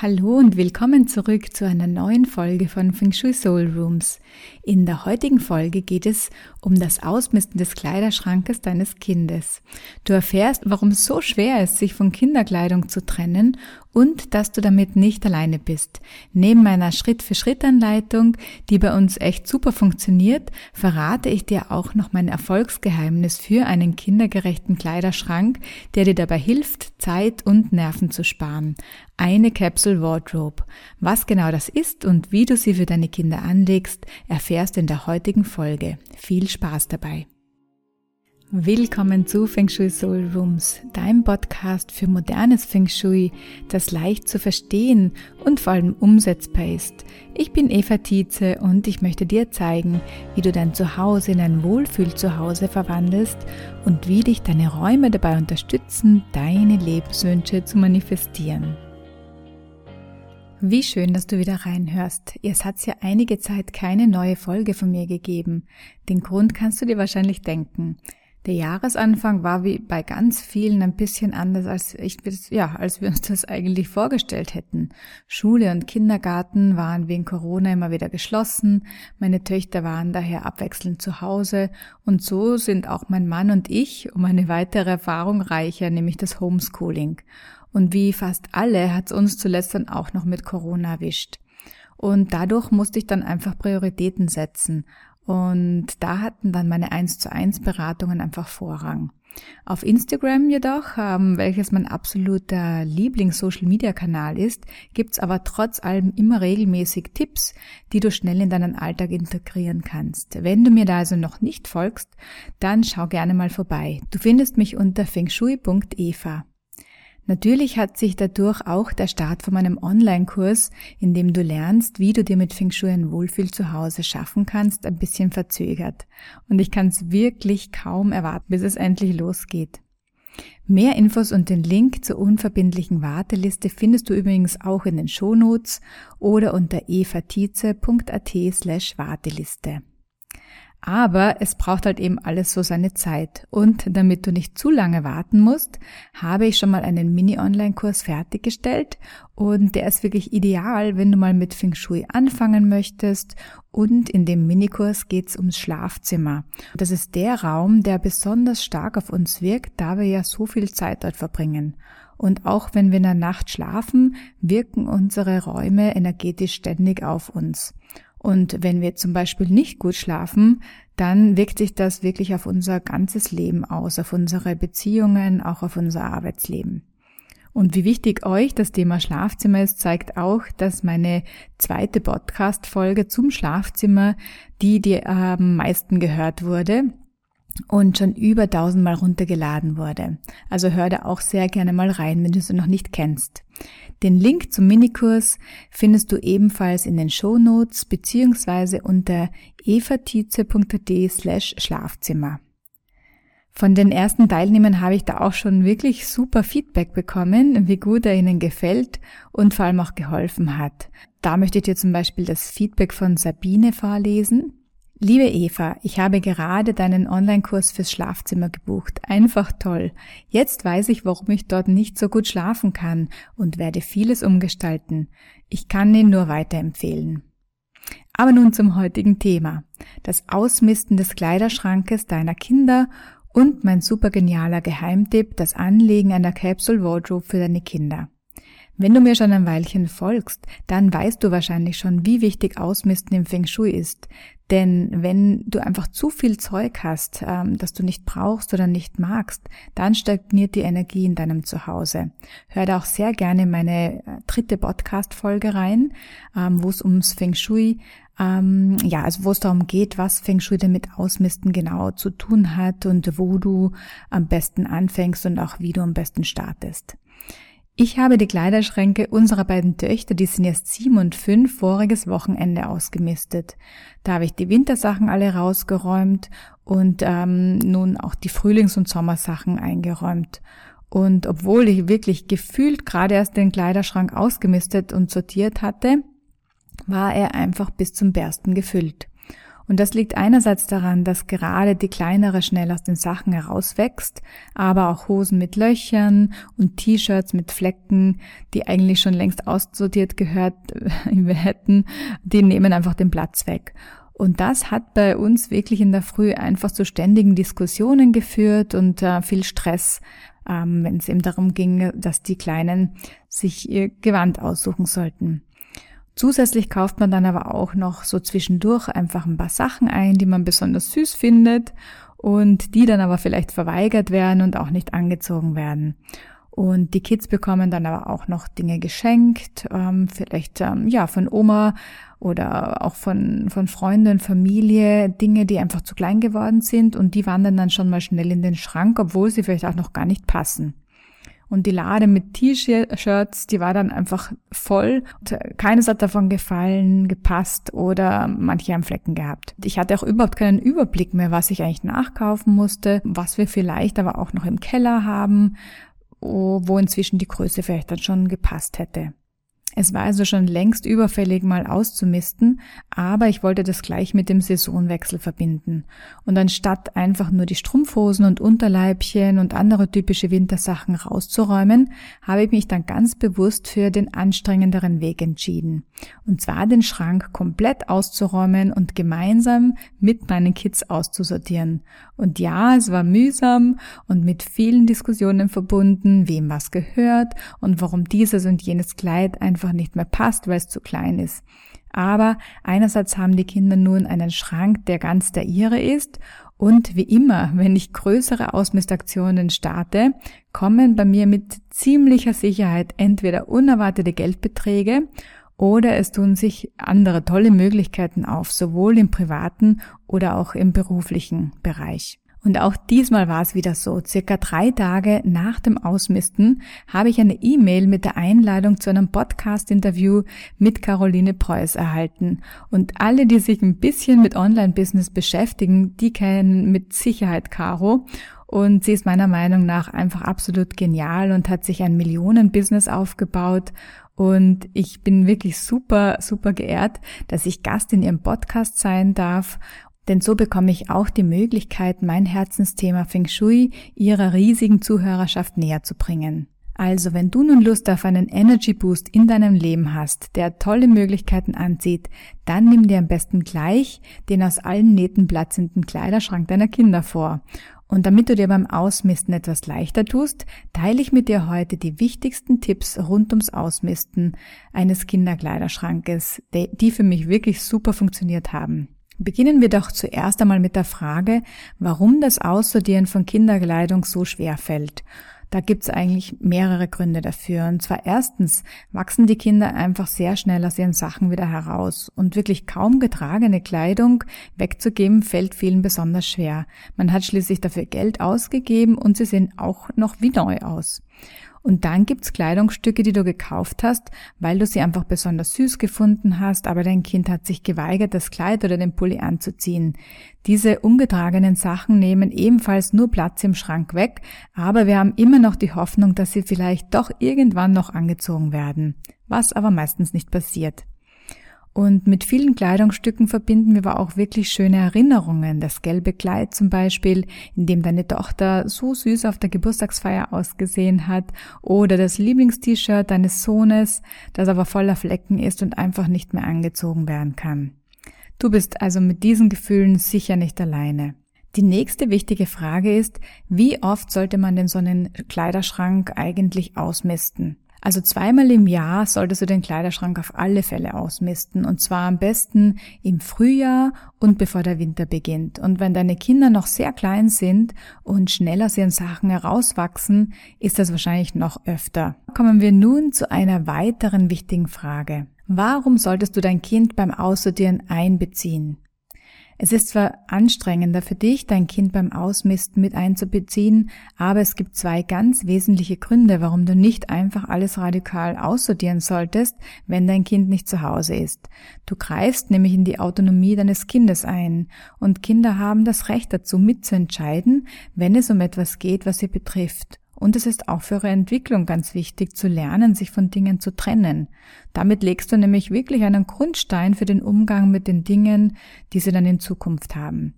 Hallo und willkommen zurück zu einer neuen Folge von Feng Shui Soul Rooms. In der heutigen Folge geht es um das Ausmisten des Kleiderschrankes deines Kindes. Du erfährst, warum es so schwer ist, sich von Kinderkleidung zu trennen und dass du damit nicht alleine bist. Neben meiner Schritt-für-Schritt-Anleitung, die bei uns echt super funktioniert, verrate ich dir auch noch mein Erfolgsgeheimnis für einen kindergerechten Kleiderschrank, der dir dabei hilft, Zeit und Nerven zu sparen. Eine Capsule Wardrobe. Was genau das ist und wie du sie für deine Kinder anlegst, erfährst du in der heutigen Folge. Viel Spaß dabei. Willkommen zu Feng Shui Soul Rooms, deinem Podcast für modernes Feng Shui, das leicht zu verstehen und vor allem umsetzbar ist. Ich bin Eva Tietze und ich möchte dir zeigen, wie du dein Zuhause in ein Wohlfühl-Zuhause verwandelst und wie dich deine Räume dabei unterstützen, deine Lebenswünsche zu manifestieren. Wie schön, dass du wieder reinhörst. Es hat ja einige Zeit keine neue Folge von mir gegeben. Den Grund kannst du dir wahrscheinlich denken. Der Jahresanfang war wie bei ganz vielen ein bisschen anders, als ich, ja, als wir uns das eigentlich vorgestellt hätten. Schule und Kindergarten waren wegen Corona immer wieder geschlossen. Meine Töchter waren daher abwechselnd zu Hause. Und so sind auch mein Mann und ich um eine weitere Erfahrung reicher, nämlich das Homeschooling. Und wie fast alle hat es uns zuletzt dann auch noch mit Corona erwischt. Und dadurch musste ich dann einfach Prioritäten setzen. Und da hatten dann meine 1 zu 1 Beratungen einfach Vorrang. Auf Instagram jedoch, ähm, welches mein absoluter Lieblings-Social-Media-Kanal ist, gibt's aber trotz allem immer regelmäßig Tipps, die du schnell in deinen Alltag integrieren kannst. Wenn du mir da also noch nicht folgst, dann schau gerne mal vorbei. Du findest mich unter fengshui.eva. Natürlich hat sich dadurch auch der Start von meinem Online-Kurs, in dem du lernst, wie du dir mit Feng Shui ein Wohlfühl zu Hause schaffen kannst, ein bisschen verzögert. Und ich kann es wirklich kaum erwarten, bis es endlich losgeht. Mehr Infos und den Link zur unverbindlichen Warteliste findest du übrigens auch in den Shownotes oder unter evatize.at slash Warteliste. Aber es braucht halt eben alles so seine Zeit. Und damit du nicht zu lange warten musst, habe ich schon mal einen Mini-Online-Kurs fertiggestellt. Und der ist wirklich ideal, wenn du mal mit Feng Shui anfangen möchtest. Und in dem Minikurs geht es ums Schlafzimmer. Das ist der Raum, der besonders stark auf uns wirkt, da wir ja so viel Zeit dort verbringen. Und auch wenn wir in der Nacht schlafen, wirken unsere Räume energetisch ständig auf uns. Und wenn wir zum Beispiel nicht gut schlafen, dann wirkt sich das wirklich auf unser ganzes Leben aus, auf unsere Beziehungen, auch auf unser Arbeitsleben. Und wie wichtig euch das Thema Schlafzimmer ist, zeigt auch, dass meine zweite Podcast-Folge zum Schlafzimmer, die die am meisten gehört wurde, und schon über tausendmal runtergeladen wurde. Also hör da auch sehr gerne mal rein, wenn du es noch nicht kennst. Den Link zum Minikurs findest du ebenfalls in den Show Notes beziehungsweise unter evatize.at slash Schlafzimmer. Von den ersten Teilnehmern habe ich da auch schon wirklich super Feedback bekommen, wie gut er ihnen gefällt und vor allem auch geholfen hat. Da möchte ich dir zum Beispiel das Feedback von Sabine vorlesen. Liebe Eva, ich habe gerade deinen Online-Kurs fürs Schlafzimmer gebucht. Einfach toll. Jetzt weiß ich, warum ich dort nicht so gut schlafen kann und werde vieles umgestalten. Ich kann ihn nur weiterempfehlen. Aber nun zum heutigen Thema. Das Ausmisten des Kleiderschrankes deiner Kinder und mein supergenialer Geheimtipp, das Anlegen einer Capsule Wardrobe für deine Kinder. Wenn du mir schon ein Weilchen folgst, dann weißt du wahrscheinlich schon, wie wichtig Ausmisten im Feng Shui ist. Denn wenn du einfach zu viel Zeug hast, ähm, das du nicht brauchst oder nicht magst, dann stagniert die Energie in deinem Zuhause. Hör da auch sehr gerne meine äh, dritte Podcast-Folge rein, ähm, wo es ums Feng Shui ähm, ja, also wo es darum geht, was Feng Shui denn mit Ausmisten genau zu tun hat und wo du am besten anfängst und auch wie du am besten startest. Ich habe die Kleiderschränke unserer beiden Töchter, die sind jetzt sieben und fünf, voriges Wochenende ausgemistet. Da habe ich die Wintersachen alle rausgeräumt und ähm, nun auch die Frühlings- und Sommersachen eingeräumt. Und obwohl ich wirklich gefühlt gerade erst den Kleiderschrank ausgemistet und sortiert hatte, war er einfach bis zum Bersten gefüllt. Und das liegt einerseits daran, dass gerade die kleinere schnell aus den Sachen herauswächst, aber auch Hosen mit Löchern und T-Shirts mit Flecken, die eigentlich schon längst aussortiert gehört hätten, die nehmen einfach den Platz weg. Und das hat bei uns wirklich in der Früh einfach zu ständigen Diskussionen geführt und äh, viel Stress, ähm, wenn es eben darum ging, dass die Kleinen sich ihr Gewand aussuchen sollten. Zusätzlich kauft man dann aber auch noch so zwischendurch einfach ein paar Sachen ein, die man besonders süß findet und die dann aber vielleicht verweigert werden und auch nicht angezogen werden. Und die Kids bekommen dann aber auch noch Dinge geschenkt, ähm, vielleicht ähm, ja von Oma oder auch von, von Freunden, Familie, Dinge, die einfach zu klein geworden sind und die wandern dann schon mal schnell in den Schrank, obwohl sie vielleicht auch noch gar nicht passen. Und die Lade mit T-Shirts, die war dann einfach voll. Keines hat davon gefallen, gepasst oder manche haben Flecken gehabt. Ich hatte auch überhaupt keinen Überblick mehr, was ich eigentlich nachkaufen musste, was wir vielleicht aber auch noch im Keller haben, wo inzwischen die Größe vielleicht dann schon gepasst hätte. Es war also schon längst überfällig, mal auszumisten, aber ich wollte das gleich mit dem Saisonwechsel verbinden. Und anstatt einfach nur die Strumpfhosen und Unterleibchen und andere typische Wintersachen rauszuräumen, habe ich mich dann ganz bewusst für den anstrengenderen Weg entschieden. Und zwar den Schrank komplett auszuräumen und gemeinsam mit meinen Kids auszusortieren. Und ja, es war mühsam und mit vielen Diskussionen verbunden, wem was gehört und warum dieses und jenes Kleid einfach einfach nicht mehr passt, weil es zu klein ist. Aber einerseits haben die Kinder nun einen Schrank, der ganz der ihre ist und wie immer, wenn ich größere Ausmistaktionen starte, kommen bei mir mit ziemlicher Sicherheit entweder unerwartete Geldbeträge oder es tun sich andere tolle Möglichkeiten auf, sowohl im privaten oder auch im beruflichen Bereich. Und auch diesmal war es wieder so. Circa drei Tage nach dem Ausmisten habe ich eine E-Mail mit der Einladung zu einem Podcast-Interview mit Caroline Preuß erhalten. Und alle, die sich ein bisschen mit Online-Business beschäftigen, die kennen mit Sicherheit Caro. Und sie ist meiner Meinung nach einfach absolut genial und hat sich ein Millionen-Business aufgebaut. Und ich bin wirklich super, super geehrt, dass ich Gast in ihrem Podcast sein darf denn so bekomme ich auch die Möglichkeit, mein Herzensthema Feng Shui ihrer riesigen Zuhörerschaft näher zu bringen. Also, wenn du nun Lust auf einen Energy Boost in deinem Leben hast, der tolle Möglichkeiten anzieht, dann nimm dir am besten gleich den aus allen Nähten platzenden Kleiderschrank deiner Kinder vor. Und damit du dir beim Ausmisten etwas leichter tust, teile ich mit dir heute die wichtigsten Tipps rund ums Ausmisten eines Kinderkleiderschrankes, die für mich wirklich super funktioniert haben. Beginnen wir doch zuerst einmal mit der Frage, warum das Aussortieren von Kinderkleidung so schwer fällt. Da gibt's eigentlich mehrere Gründe dafür. Und zwar erstens wachsen die Kinder einfach sehr schnell aus ihren Sachen wieder heraus. Und wirklich kaum getragene Kleidung wegzugeben, fällt vielen besonders schwer. Man hat schließlich dafür Geld ausgegeben und sie sehen auch noch wie neu aus. Und dann gibt's Kleidungsstücke, die du gekauft hast, weil du sie einfach besonders süß gefunden hast, aber dein Kind hat sich geweigert, das Kleid oder den Pulli anzuziehen. Diese ungetragenen Sachen nehmen ebenfalls nur Platz im Schrank weg, aber wir haben immer noch die Hoffnung, dass sie vielleicht doch irgendwann noch angezogen werden, was aber meistens nicht passiert. Und mit vielen Kleidungsstücken verbinden wir aber auch wirklich schöne Erinnerungen. Das gelbe Kleid zum Beispiel, in dem deine Tochter so süß auf der Geburtstagsfeier ausgesehen hat. Oder das Lieblingst-T-Shirt deines Sohnes, das aber voller Flecken ist und einfach nicht mehr angezogen werden kann. Du bist also mit diesen Gefühlen sicher nicht alleine. Die nächste wichtige Frage ist, wie oft sollte man denn so einen Kleiderschrank eigentlich ausmisten? Also zweimal im Jahr solltest du den Kleiderschrank auf alle Fälle ausmisten und zwar am besten im Frühjahr und bevor der Winter beginnt. Und wenn deine Kinder noch sehr klein sind und schnell aus ihren Sachen herauswachsen, ist das wahrscheinlich noch öfter. Kommen wir nun zu einer weiteren wichtigen Frage. Warum solltest du dein Kind beim Aussortieren einbeziehen? Es ist zwar anstrengender für dich, dein Kind beim Ausmisten mit einzubeziehen, aber es gibt zwei ganz wesentliche Gründe, warum du nicht einfach alles radikal aussortieren solltest, wenn dein Kind nicht zu Hause ist. Du greifst nämlich in die Autonomie deines Kindes ein und Kinder haben das Recht dazu mitzuentscheiden, wenn es um etwas geht, was sie betrifft Und es ist auch für ihre Entwicklung ganz wichtig zu lernen, sich von Dingen zu trennen. Damit legst du nämlich wirklich einen Grundstein für den Umgang mit den Dingen, die sie dann in Zukunft haben.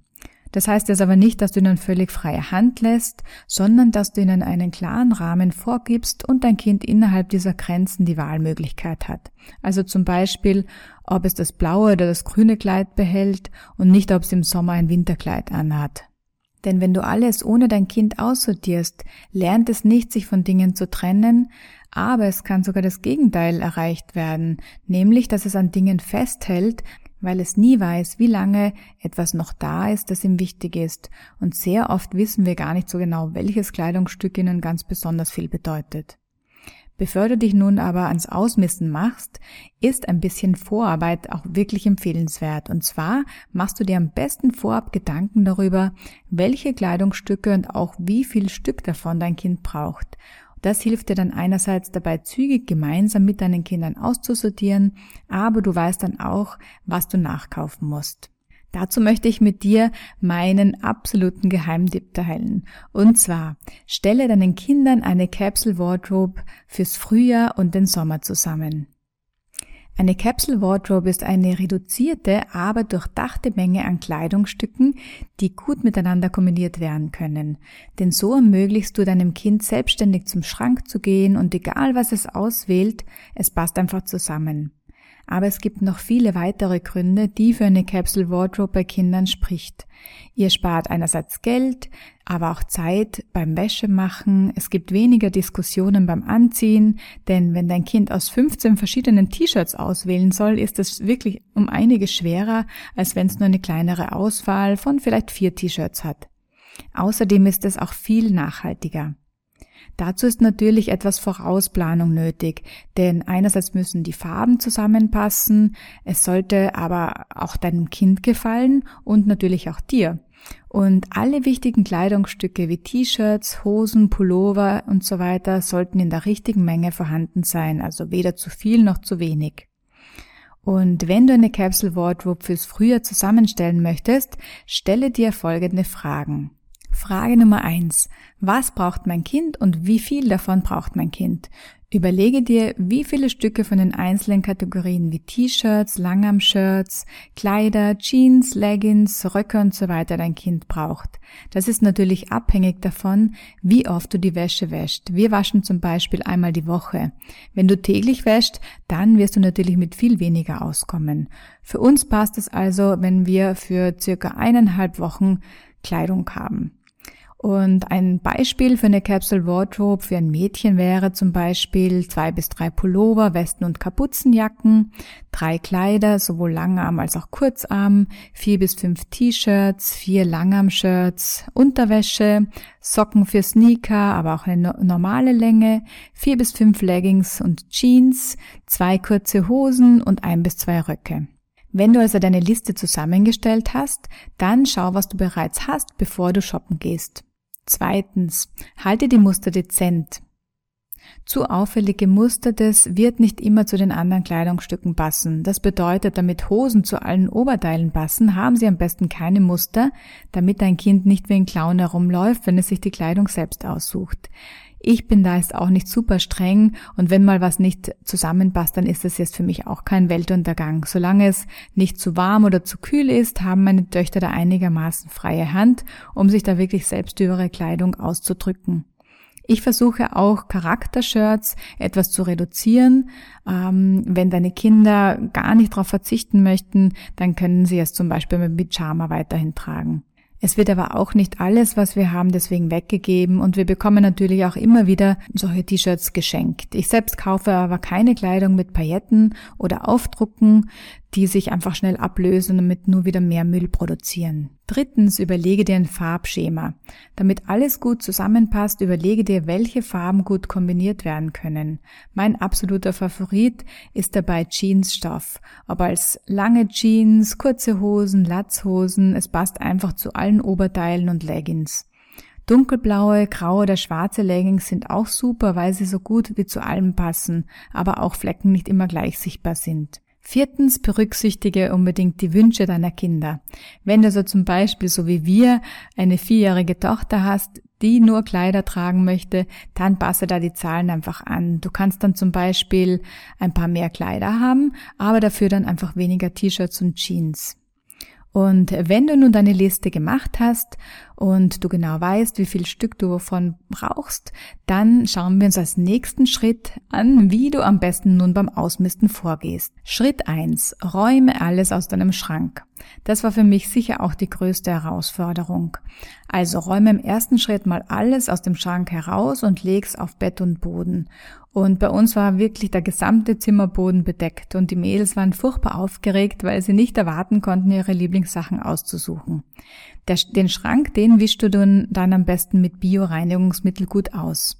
Das heißt jetzt aber nicht, dass du ihnen völlig freie Hand lässt, sondern dass du ihnen einen klaren Rahmen vorgibst und dein Kind innerhalb dieser Grenzen die Wahlmöglichkeit hat. Also zum Beispiel, ob es das blaue oder das grüne Kleid behält und nicht, ob es im Sommer ein Winterkleid anhat. Denn wenn du alles ohne dein Kind aussortierst, lernt es nicht, sich von Dingen zu trennen, aber es kann sogar das Gegenteil erreicht werden, nämlich dass es an Dingen festhält, weil es nie weiß, wie lange etwas noch da ist, das ihm wichtig ist, und sehr oft wissen wir gar nicht so genau, welches Kleidungsstück ihnen ganz besonders viel bedeutet. Bevor du dich nun aber ans Ausmissen machst, ist ein bisschen Vorarbeit auch wirklich empfehlenswert. Und zwar machst du dir am besten vorab Gedanken darüber, welche Kleidungsstücke und auch wie viel Stück davon dein Kind braucht. Das hilft dir dann einerseits dabei, zügig gemeinsam mit deinen Kindern auszusortieren, aber du weißt dann auch, was du nachkaufen musst. Dazu möchte ich mit dir meinen absoluten Geheimtipp teilen. Und zwar, stelle deinen Kindern eine Capsule Wardrobe fürs Frühjahr und den Sommer zusammen. Eine Capsule Wardrobe ist eine reduzierte, aber durchdachte Menge an Kleidungsstücken, die gut miteinander kombiniert werden können. Denn so ermöglichst du deinem Kind selbstständig zum Schrank zu gehen und egal was es auswählt, es passt einfach zusammen. Aber es gibt noch viele weitere Gründe, die für eine Capsule Wardrobe bei Kindern spricht. Ihr spart einerseits Geld, aber auch Zeit beim Wäschemachen. Es gibt weniger Diskussionen beim Anziehen, denn wenn dein Kind aus 15 verschiedenen T-Shirts auswählen soll, ist es wirklich um einiges schwerer, als wenn es nur eine kleinere Auswahl von vielleicht vier T-Shirts hat. Außerdem ist es auch viel nachhaltiger. Dazu ist natürlich etwas Vorausplanung nötig, denn einerseits müssen die Farben zusammenpassen, es sollte aber auch deinem Kind gefallen und natürlich auch dir. Und alle wichtigen Kleidungsstücke wie T-Shirts, Hosen, Pullover und so weiter sollten in der richtigen Menge vorhanden sein, also weder zu viel noch zu wenig. Und wenn du eine Capsule Wardrobe fürs Frühjahr zusammenstellen möchtest, stelle dir folgende Fragen. Frage Nummer eins: Was braucht mein Kind und wie viel davon braucht mein Kind? Überlege dir, wie viele Stücke von den einzelnen Kategorien wie T-Shirts, Langarm-Shirts, Kleider, Jeans, Leggings, Röcke und so weiter dein Kind braucht. Das ist natürlich abhängig davon, wie oft du die Wäsche wäscht. Wir waschen zum Beispiel einmal die Woche. Wenn du täglich wäscht, dann wirst du natürlich mit viel weniger auskommen. Für uns passt es also, wenn wir für circa eineinhalb Wochen Kleidung haben. Und ein Beispiel für eine Capsule Wardrobe für ein Mädchen wäre zum Beispiel zwei bis drei Pullover, Westen und Kapuzenjacken, drei Kleider, sowohl Langarm als auch Kurzarm, vier bis fünf T-Shirts, vier Langarm-Shirts, Unterwäsche, Socken für Sneaker, aber auch eine normale Länge, vier bis fünf Leggings und Jeans, zwei kurze Hosen und ein bis zwei Röcke. Wenn du also deine Liste zusammengestellt hast, dann schau, was du bereits hast, bevor du shoppen gehst. Zweitens, halte die Muster dezent. Zu auffällig gemustertes wird nicht immer zu den anderen Kleidungsstücken passen. Das bedeutet, damit Hosen zu allen Oberteilen passen, haben sie am besten keine Muster, damit dein Kind nicht wie ein Clown herumläuft, wenn es sich die Kleidung selbst aussucht. Ich bin da jetzt auch nicht super streng und wenn mal was nicht zusammenpasst, dann ist das jetzt für mich auch kein Weltuntergang. Solange es nicht zu warm oder zu kühl ist, haben meine Töchter da einigermaßen freie Hand, um sich da wirklich selbst über ihre Kleidung auszudrücken. Ich versuche auch Charaktershirts etwas zu reduzieren. Ähm, wenn deine Kinder gar nicht darauf verzichten möchten, dann können sie es zum Beispiel mit Pyjama weiterhin tragen. Es wird aber auch nicht alles, was wir haben, deswegen weggegeben und wir bekommen natürlich auch immer wieder solche T-Shirts geschenkt. Ich selbst kaufe aber keine Kleidung mit Pailletten oder Aufdrucken, die sich einfach schnell ablösen und damit nur wieder mehr Müll produzieren. Drittens, überlege dir ein Farbschema. Damit alles gut zusammenpasst, überlege dir, welche Farben gut kombiniert werden können. Mein absoluter Favorit ist dabei Jeansstoff. Ob als lange Jeans, kurze Hosen, Latzhosen, es passt einfach zu allen Oberteilen und Leggings. Dunkelblaue, graue oder schwarze Leggings sind auch super, weil sie so gut wie zu allem passen, aber auch Flecken nicht immer gleich sichtbar sind. Viertens, berücksichtige unbedingt die Wünsche deiner Kinder. Wenn du so zum Beispiel, so wie wir, eine vierjährige Tochter hast, die nur Kleider tragen möchte, dann passe da die Zahlen einfach an. Du kannst dann zum Beispiel ein paar mehr Kleider haben, aber dafür dann einfach weniger T-Shirts und Jeans. Und wenn du nun deine Liste gemacht hast und du genau weißt, wie viel Stück du davon brauchst, dann schauen wir uns als nächsten Schritt an, wie du am besten nun beim Ausmisten vorgehst. Schritt eins: Räume alles aus deinem Schrank. Das war für mich sicher auch die größte Herausforderung. Also räume im ersten Schritt mal alles aus dem Schrank heraus und leg's auf Bett und Boden. Und bei uns war wirklich der gesamte Zimmerboden bedeckt und die Mädels waren furchtbar aufgeregt, weil sie nicht erwarten konnten, ihre Lieblingssachen auszusuchen. Der, den Schrank, den wischst du dann, dann am besten mit Bio-Reinigungsmittel gut aus.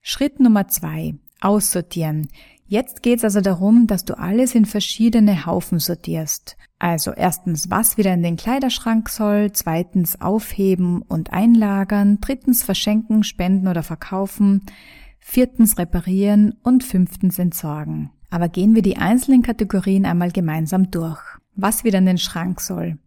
Schritt Nummer zwei. Aussortieren. Jetzt geht's also darum, dass du alles in verschiedene Haufen sortierst. Also erstens, was wieder in den Kleiderschrank soll, zweitens aufheben und einlagern, drittens verschenken, spenden oder verkaufen, viertens reparieren und fünftens entsorgen. Aber gehen wir die einzelnen Kategorien einmal gemeinsam durch. Was wieder in den Schrank soll.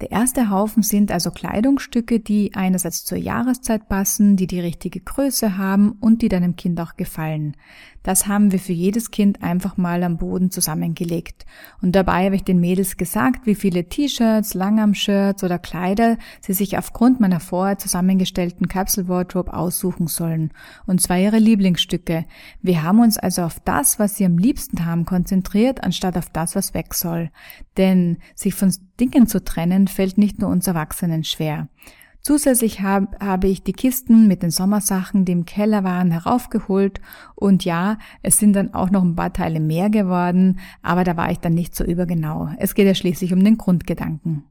Der erste Haufen sind also Kleidungsstücke, die einerseits zur Jahreszeit passen, die die richtige Größe haben und die deinem Kind auch gefallen. Das haben wir für jedes Kind einfach mal am Boden zusammengelegt. Und dabei habe ich den Mädels gesagt, wie viele T-Shirts, Langarm-Shirts oder Kleider sie sich aufgrund meiner vorher zusammengestellten Capsule Wardrobe aussuchen sollen. Und zwar ihre Lieblingsstücke. Wir haben uns also auf das, was sie am liebsten haben, konzentriert, anstatt auf das, was weg soll. Denn sich von Dingen zu trennen, fällt nicht nur uns Erwachsenen schwer. Zusätzlich hab, habe ich die Kisten mit den Sommersachen, die im Keller waren, heraufgeholt und ja, es sind dann auch noch ein paar Teile mehr geworden, aber da war ich dann nicht so übergenau. Es geht ja schließlich um den Grundgedanken.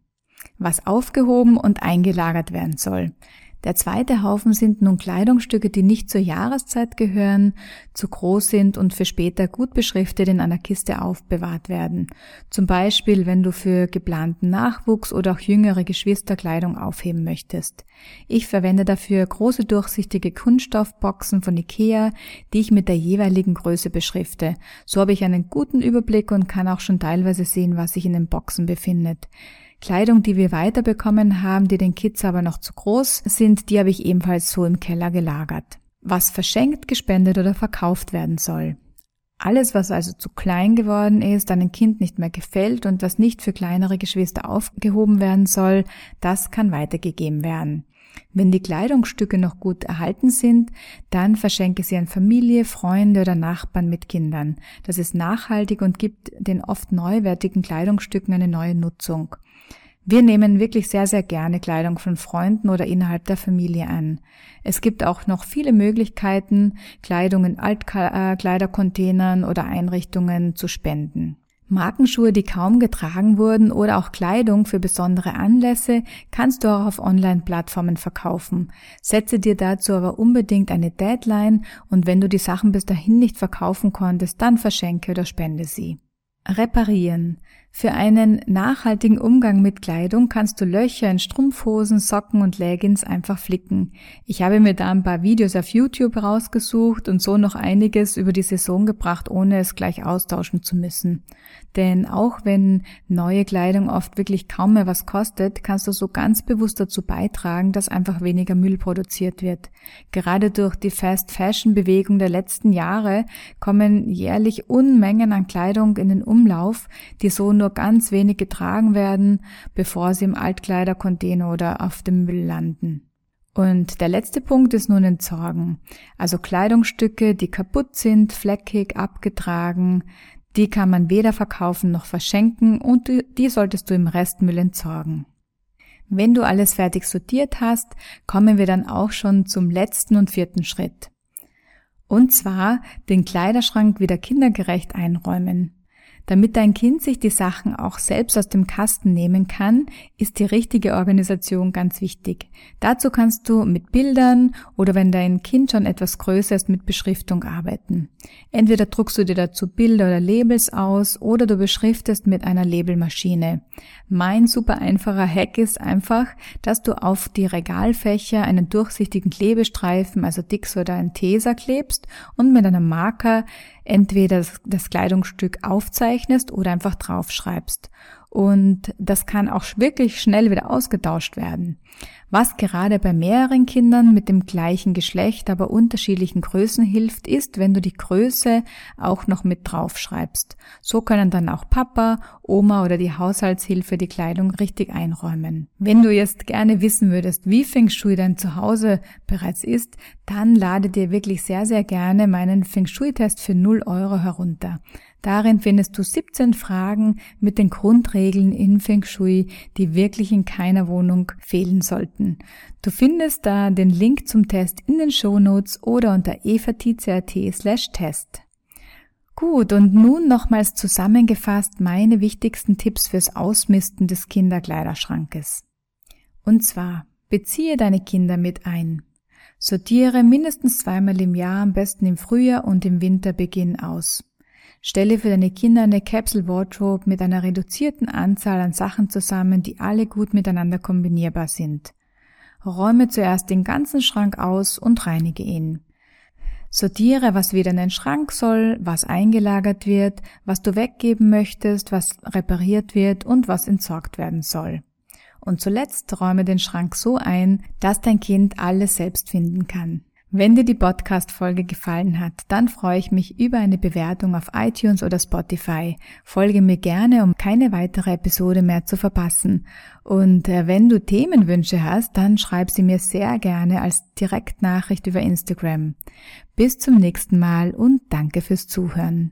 Was aufgehoben und eingelagert werden soll. Der zweite Haufen sind nun Kleidungsstücke, die nicht zur Jahreszeit gehören, zu groß sind und für später gut beschriftet in einer Kiste aufbewahrt werden. Zum Beispiel, wenn du für geplanten Nachwuchs oder auch jüngere Geschwister Kleidung aufheben möchtest. Ich verwende dafür große durchsichtige Kunststoffboxen von Ikea, die ich mit der jeweiligen Größe beschrifte. So habe ich einen guten Überblick und kann auch schon teilweise sehen, was sich in den Boxen befindet. Kleidung, die wir weiterbekommen haben, die den Kids aber noch zu groß sind, die habe ich ebenfalls so im Keller gelagert. Was verschenkt, gespendet oder verkauft werden soll. Alles, was also zu klein geworden ist, einem Kind nicht mehr gefällt und das nicht für kleinere Geschwister aufgehoben werden soll, das kann weitergegeben werden. Wenn die Kleidungsstücke noch gut erhalten sind, dann verschenke sie an Familie, Freunde oder Nachbarn mit Kindern. Das ist nachhaltig und gibt den oft neuwertigen Kleidungsstücken eine neue Nutzung. Wir nehmen wirklich sehr, sehr gerne Kleidung von Freunden oder innerhalb der Familie an. Es gibt auch noch viele Möglichkeiten, Kleidung in Altkleidercontainern oder Einrichtungen zu spenden. Markenschuhe, die kaum getragen wurden oder auch Kleidung für besondere Anlässe kannst du auch auf Online-Plattformen verkaufen. Setze dir dazu aber unbedingt eine Deadline und wenn du die Sachen bis dahin nicht verkaufen konntest, dann verschenke oder spende sie. Reparieren. Für einen nachhaltigen Umgang mit Kleidung kannst du Löcher in Strumpfhosen, Socken und Leggings einfach flicken. Ich habe mir da ein paar Videos auf YouTube rausgesucht und so noch einiges über die Saison gebracht, ohne es gleich austauschen zu müssen. Denn auch wenn neue Kleidung oft wirklich kaum mehr was kostet, kannst du so ganz bewusst dazu beitragen, dass einfach weniger Müll produziert wird. Gerade durch die Fast Fashion Bewegung der letzten Jahre kommen jährlich Unmengen an Kleidung in den Umlauf, die so nur ganz wenig getragen werden, bevor sie im Altkleidercontainer oder auf dem Müll landen. Und der letzte Punkt ist nun Entsorgen. Also Kleidungsstücke, die kaputt sind, fleckig, abgetragen, die kann man weder verkaufen noch verschenken und die solltest du im Restmüll entsorgen. Wenn du alles fertig sortiert hast, kommen wir dann auch schon zum letzten und vierten Schritt. Und zwar den Kleiderschrank wieder kindergerecht einräumen. Damit dein Kind sich die Sachen auch selbst aus dem Kasten nehmen kann, ist die richtige Organisation ganz wichtig. Dazu kannst du mit Bildern oder wenn dein Kind schon etwas größer ist, mit Beschriftung arbeiten. Entweder druckst du dir dazu Bilder oder Labels aus oder du beschriftest mit einer Labelmaschine. Mein super einfacher Hack ist einfach, dass du auf die Regalfächer einen durchsichtigen Klebestreifen, also Dix oder ein Tesa klebst und mit einem Marker entweder das Kleidungsstück aufzeichnest oder einfach draufschreibst. und das kann auch wirklich schnell wieder ausgetauscht werden. Was gerade bei mehreren Kindern mit dem gleichen Geschlecht, aber unterschiedlichen Größen hilft, ist, wenn du die Größe auch noch mit draufschreibst. So können dann auch Papa, Oma oder die Haushaltshilfe die Kleidung richtig einräumen. Wenn du jetzt gerne wissen würdest, wie Feng Shui dein Zuhause bereits ist, dann lade dir wirklich sehr, sehr gerne meinen Feng Shui-Test für 0 Euro herunter. Darin findest du 17 Fragen mit den Grundregeln in Feng Shui, die wirklich in keiner Wohnung fehlen sollten. Du findest da den Link zum Test in den Shownotes oder unter evatizia.at slash test. Gut, und nun nochmals zusammengefasst meine wichtigsten Tipps fürs Ausmisten des Kinderkleiderschrankes. Und zwar, beziehe deine Kinder mit ein. Sortiere mindestens zweimal im Jahr, am besten im Frühjahr und im Winterbeginn aus. Stelle für deine Kinder eine Capsule Wardrobe mit einer reduzierten Anzahl an Sachen zusammen, die alle gut miteinander kombinierbar sind. Räume zuerst den ganzen Schrank aus und reinige ihn. Sortiere, was wieder in den Schrank soll, was eingelagert wird, was du weggeben möchtest, was repariert wird und was entsorgt werden soll. Und zuletzt räume den Schrank so ein, dass dein Kind alles selbst finden kann. Wenn dir die Podcast-Folge gefallen hat, dann freue ich mich über eine Bewertung auf iTunes oder Spotify. Folge mir gerne, um keine weitere Episode mehr zu verpassen. Und äh, wenn du Themenwünsche hast, dann schreib sie mir sehr gerne als Direktnachricht über Instagram. Bis zum nächsten Mal und danke fürs Zuhören.